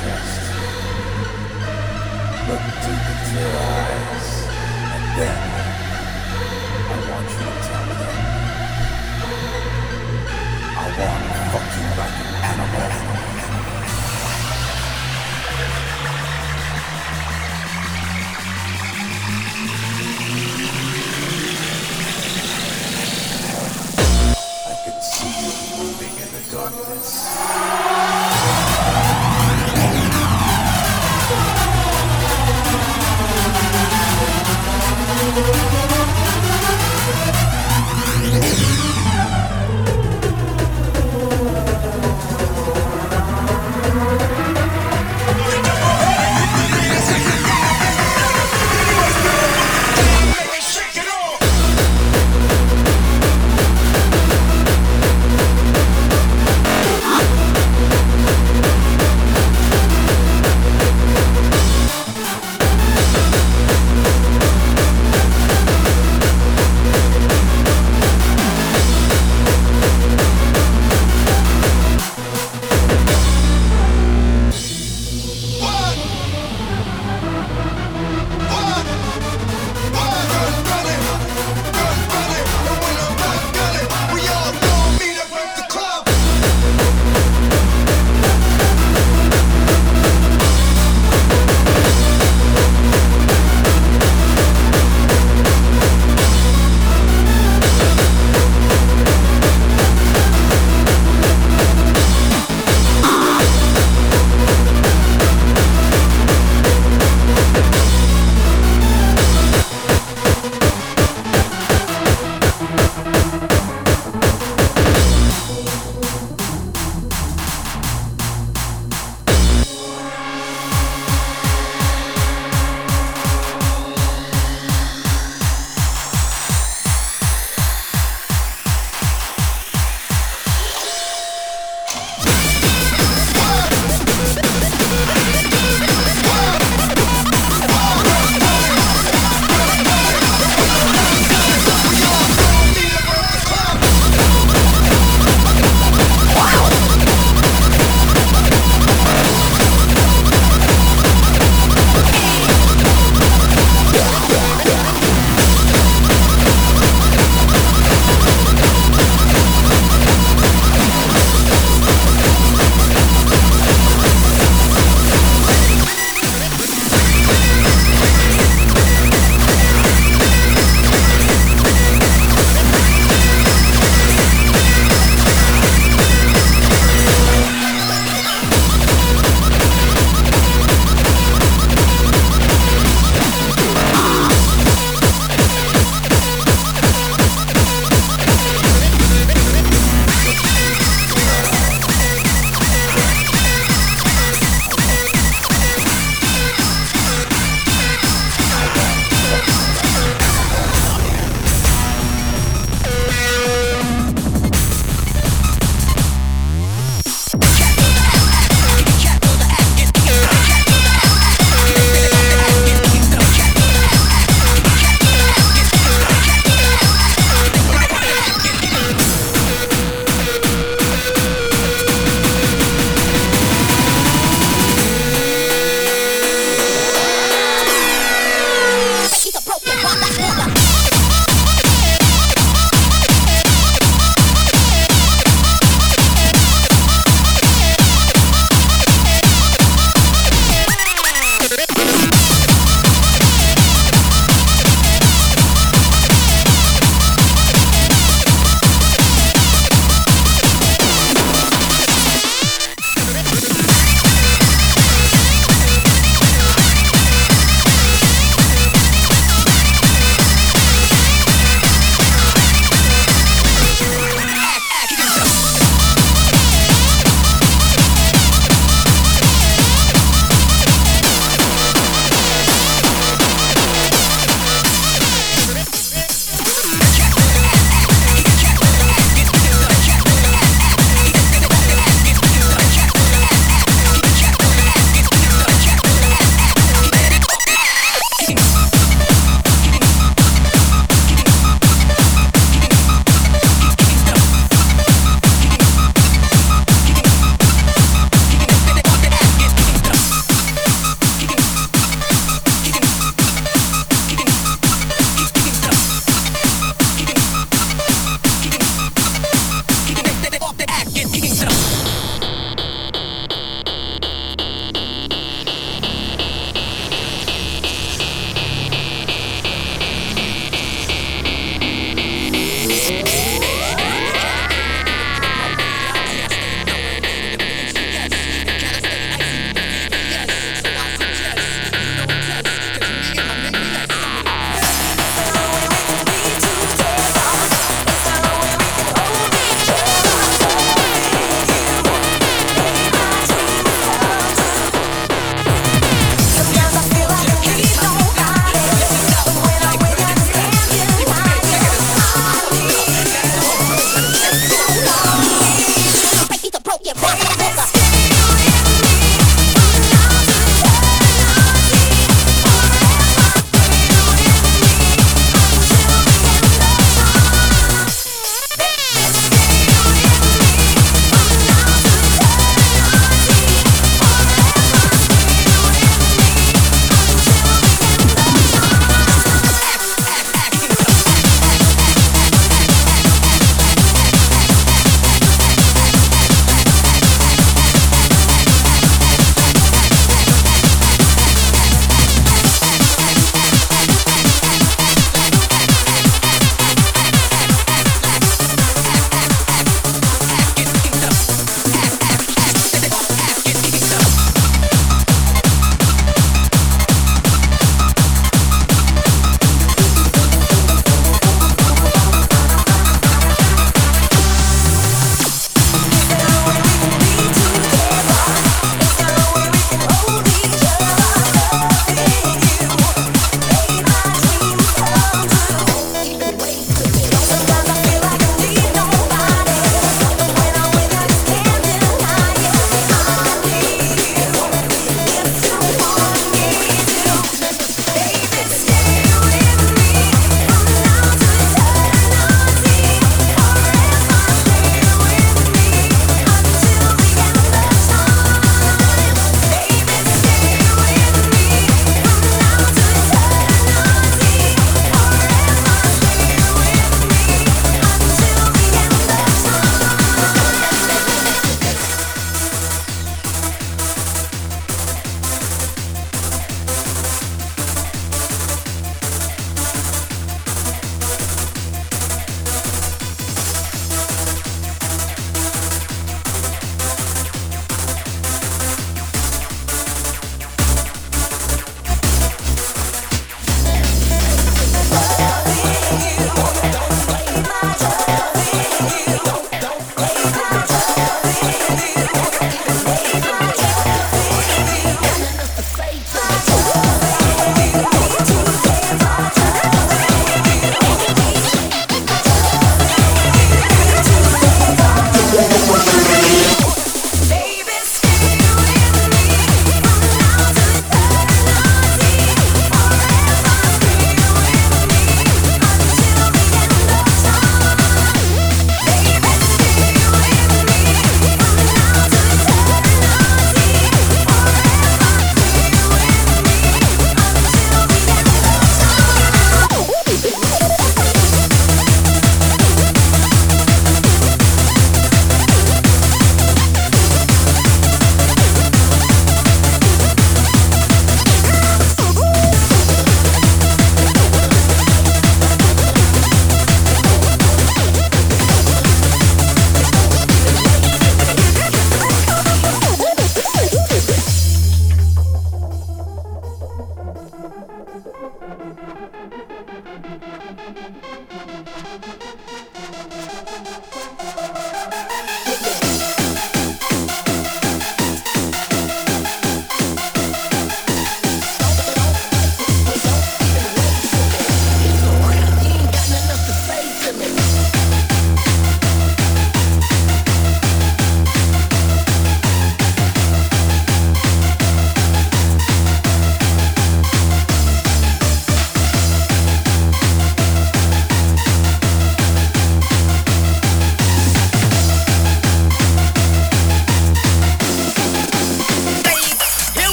Chest. Look deep into their eyes. And then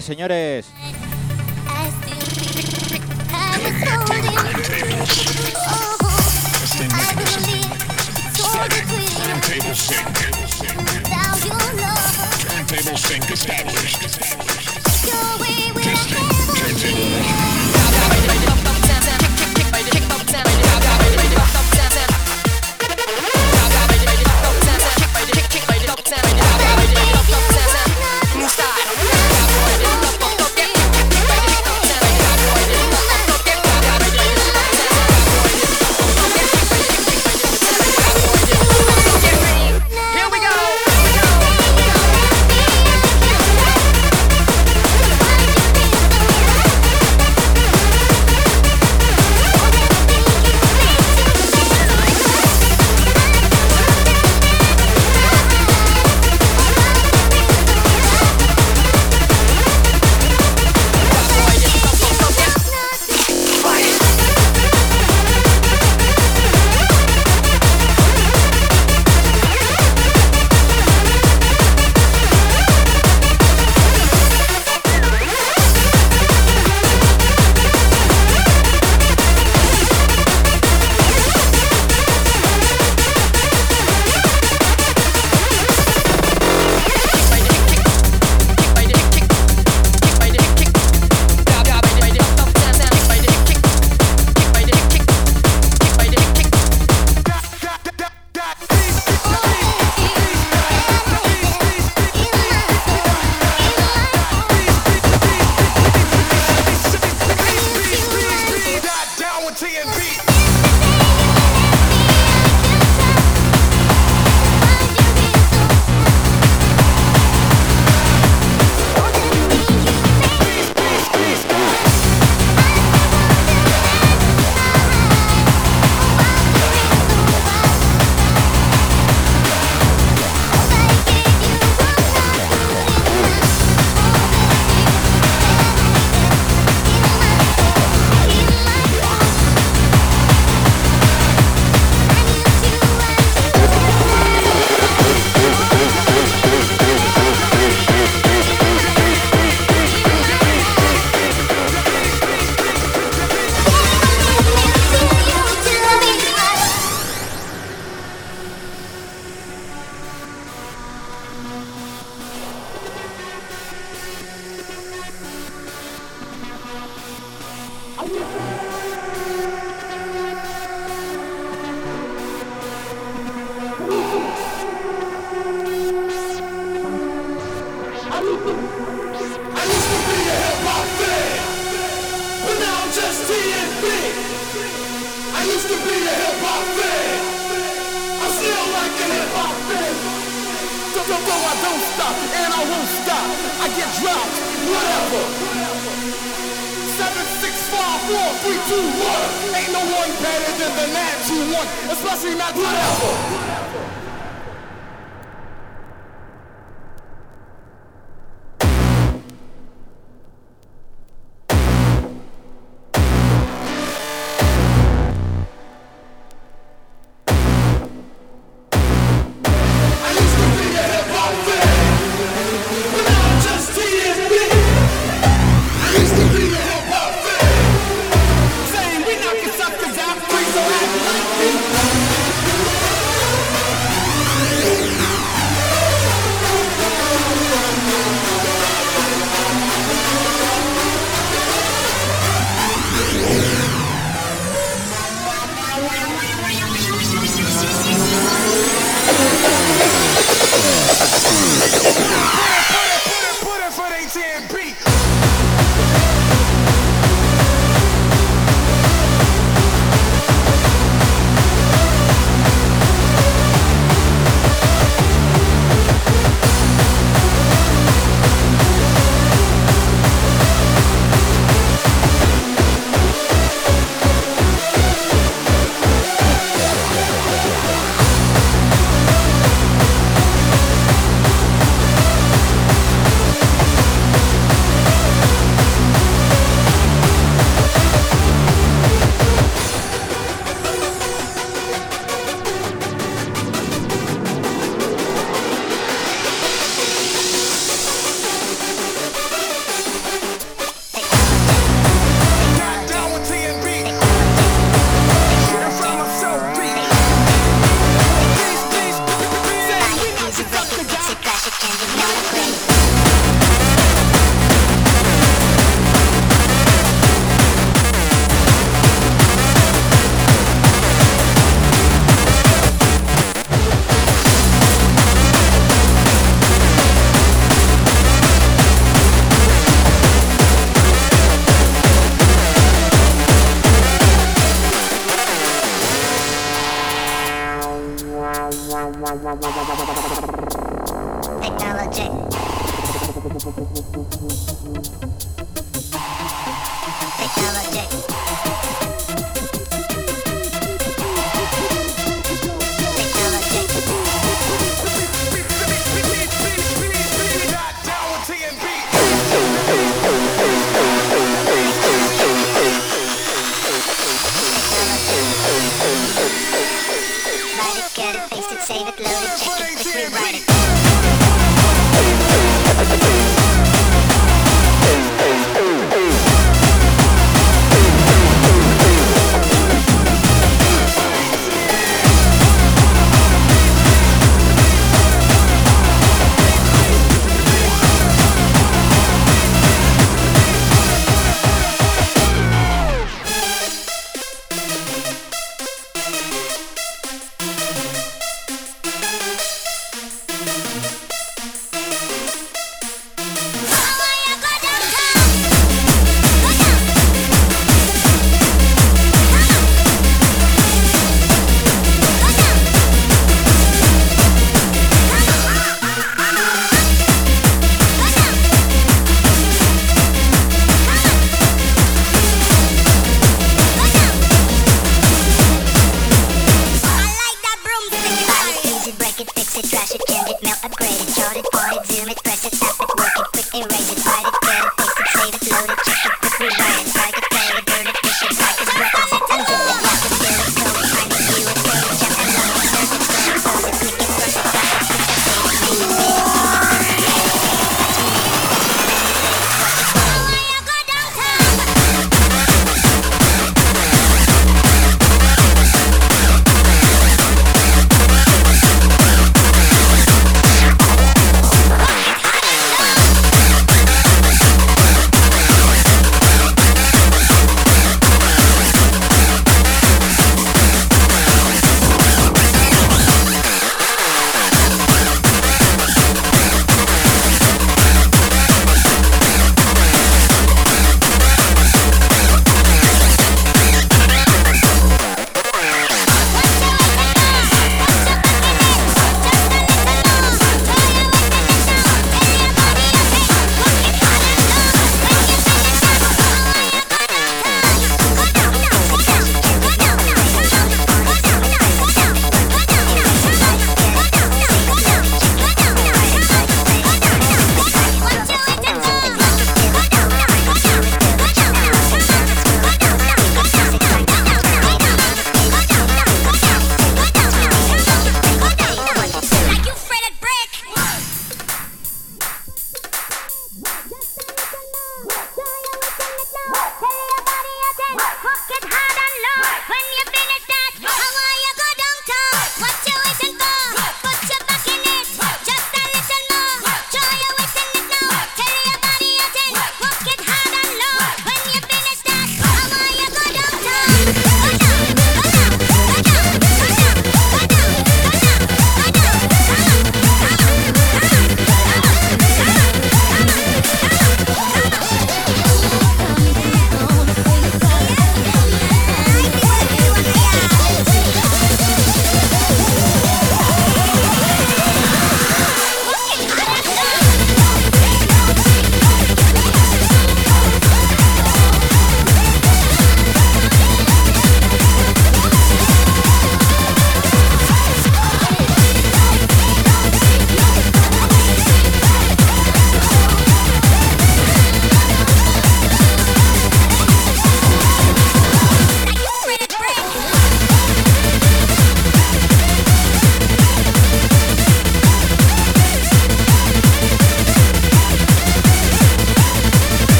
señores.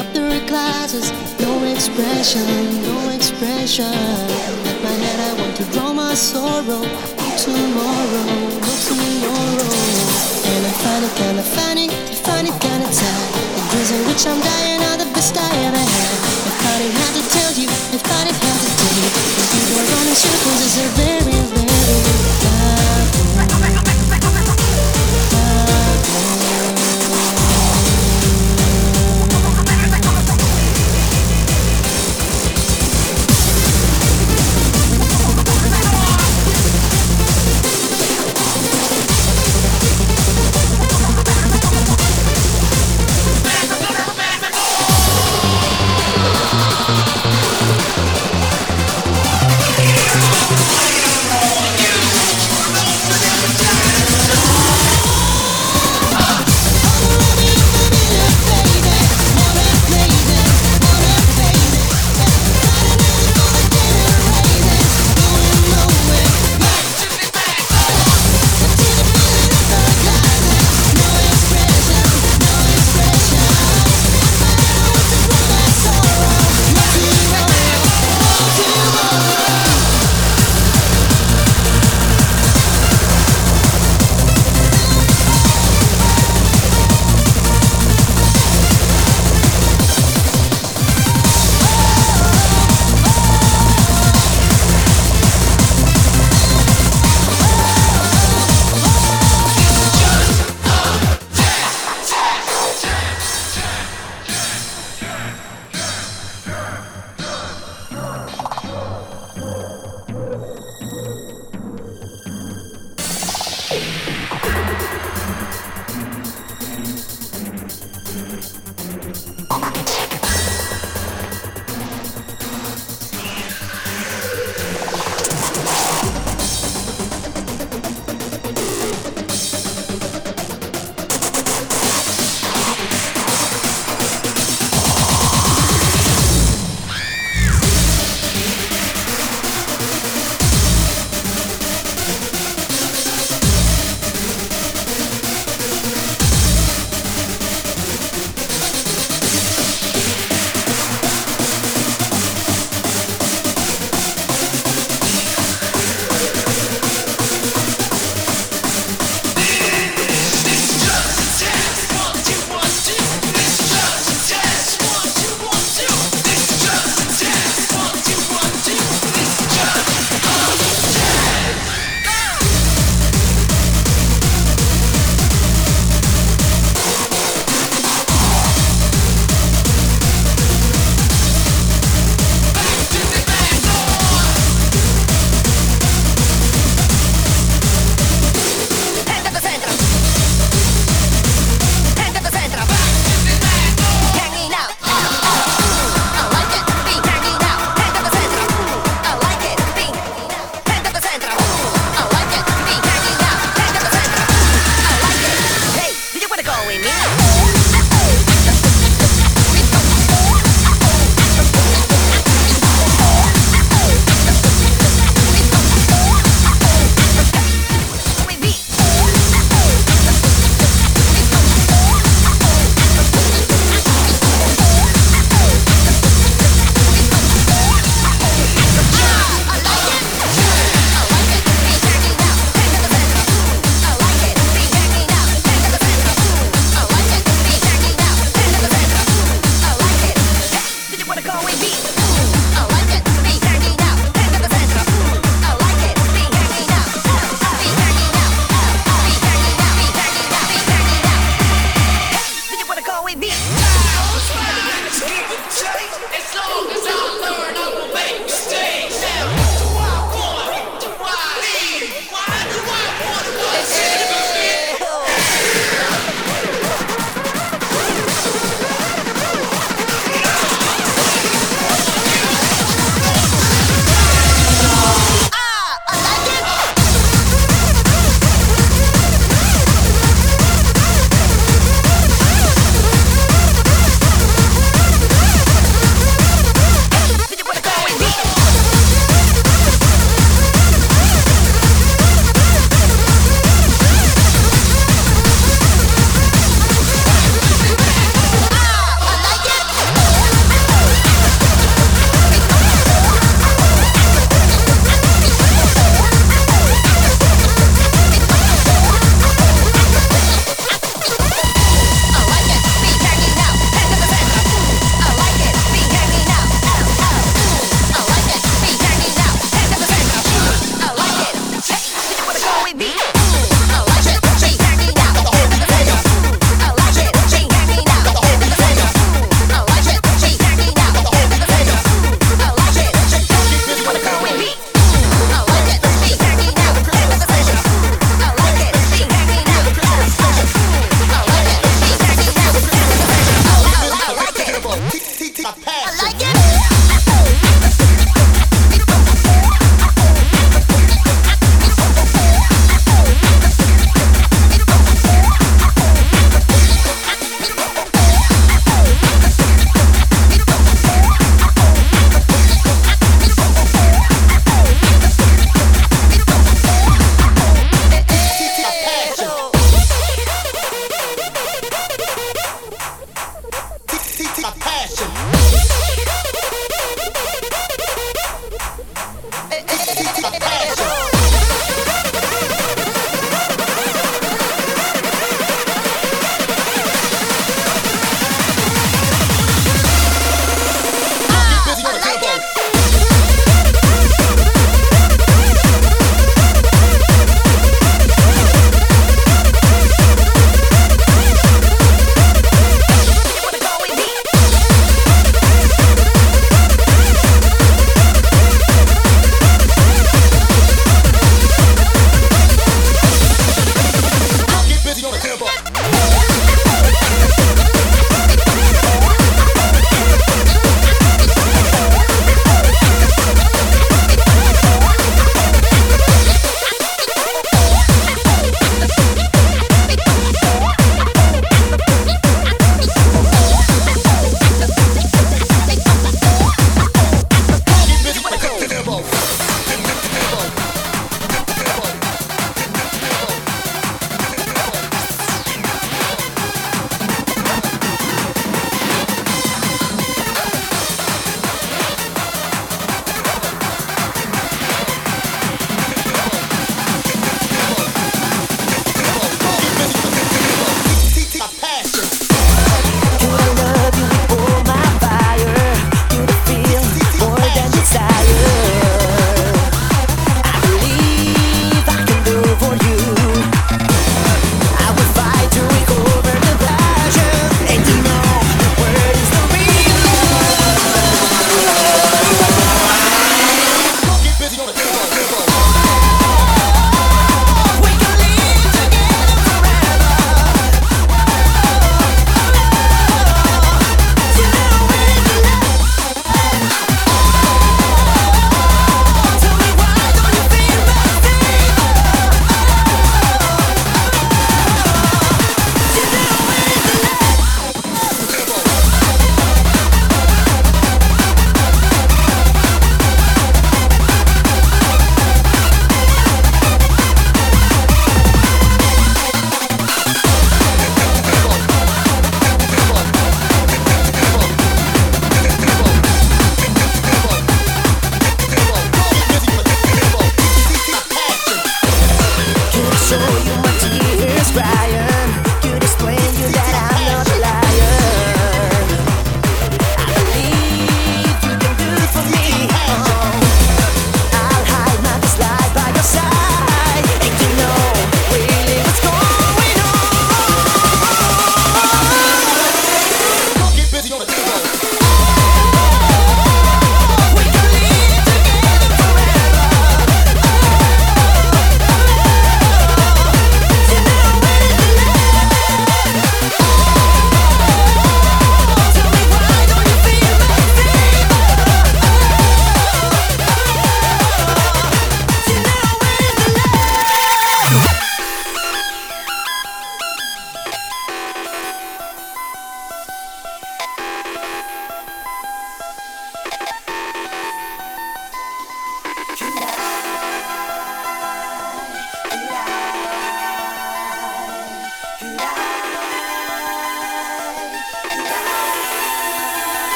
Up the classes. No expression, no expression. At my head, I want to draw my sorrow. Tomorrow, tomorrow. And I find it kinda funny, find it kinda sad. The days in which I'm dying are the best I ever had. I find it hard to tell you, I find it hard to tell you. Are running circles, it's a very, very bad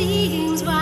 seems right,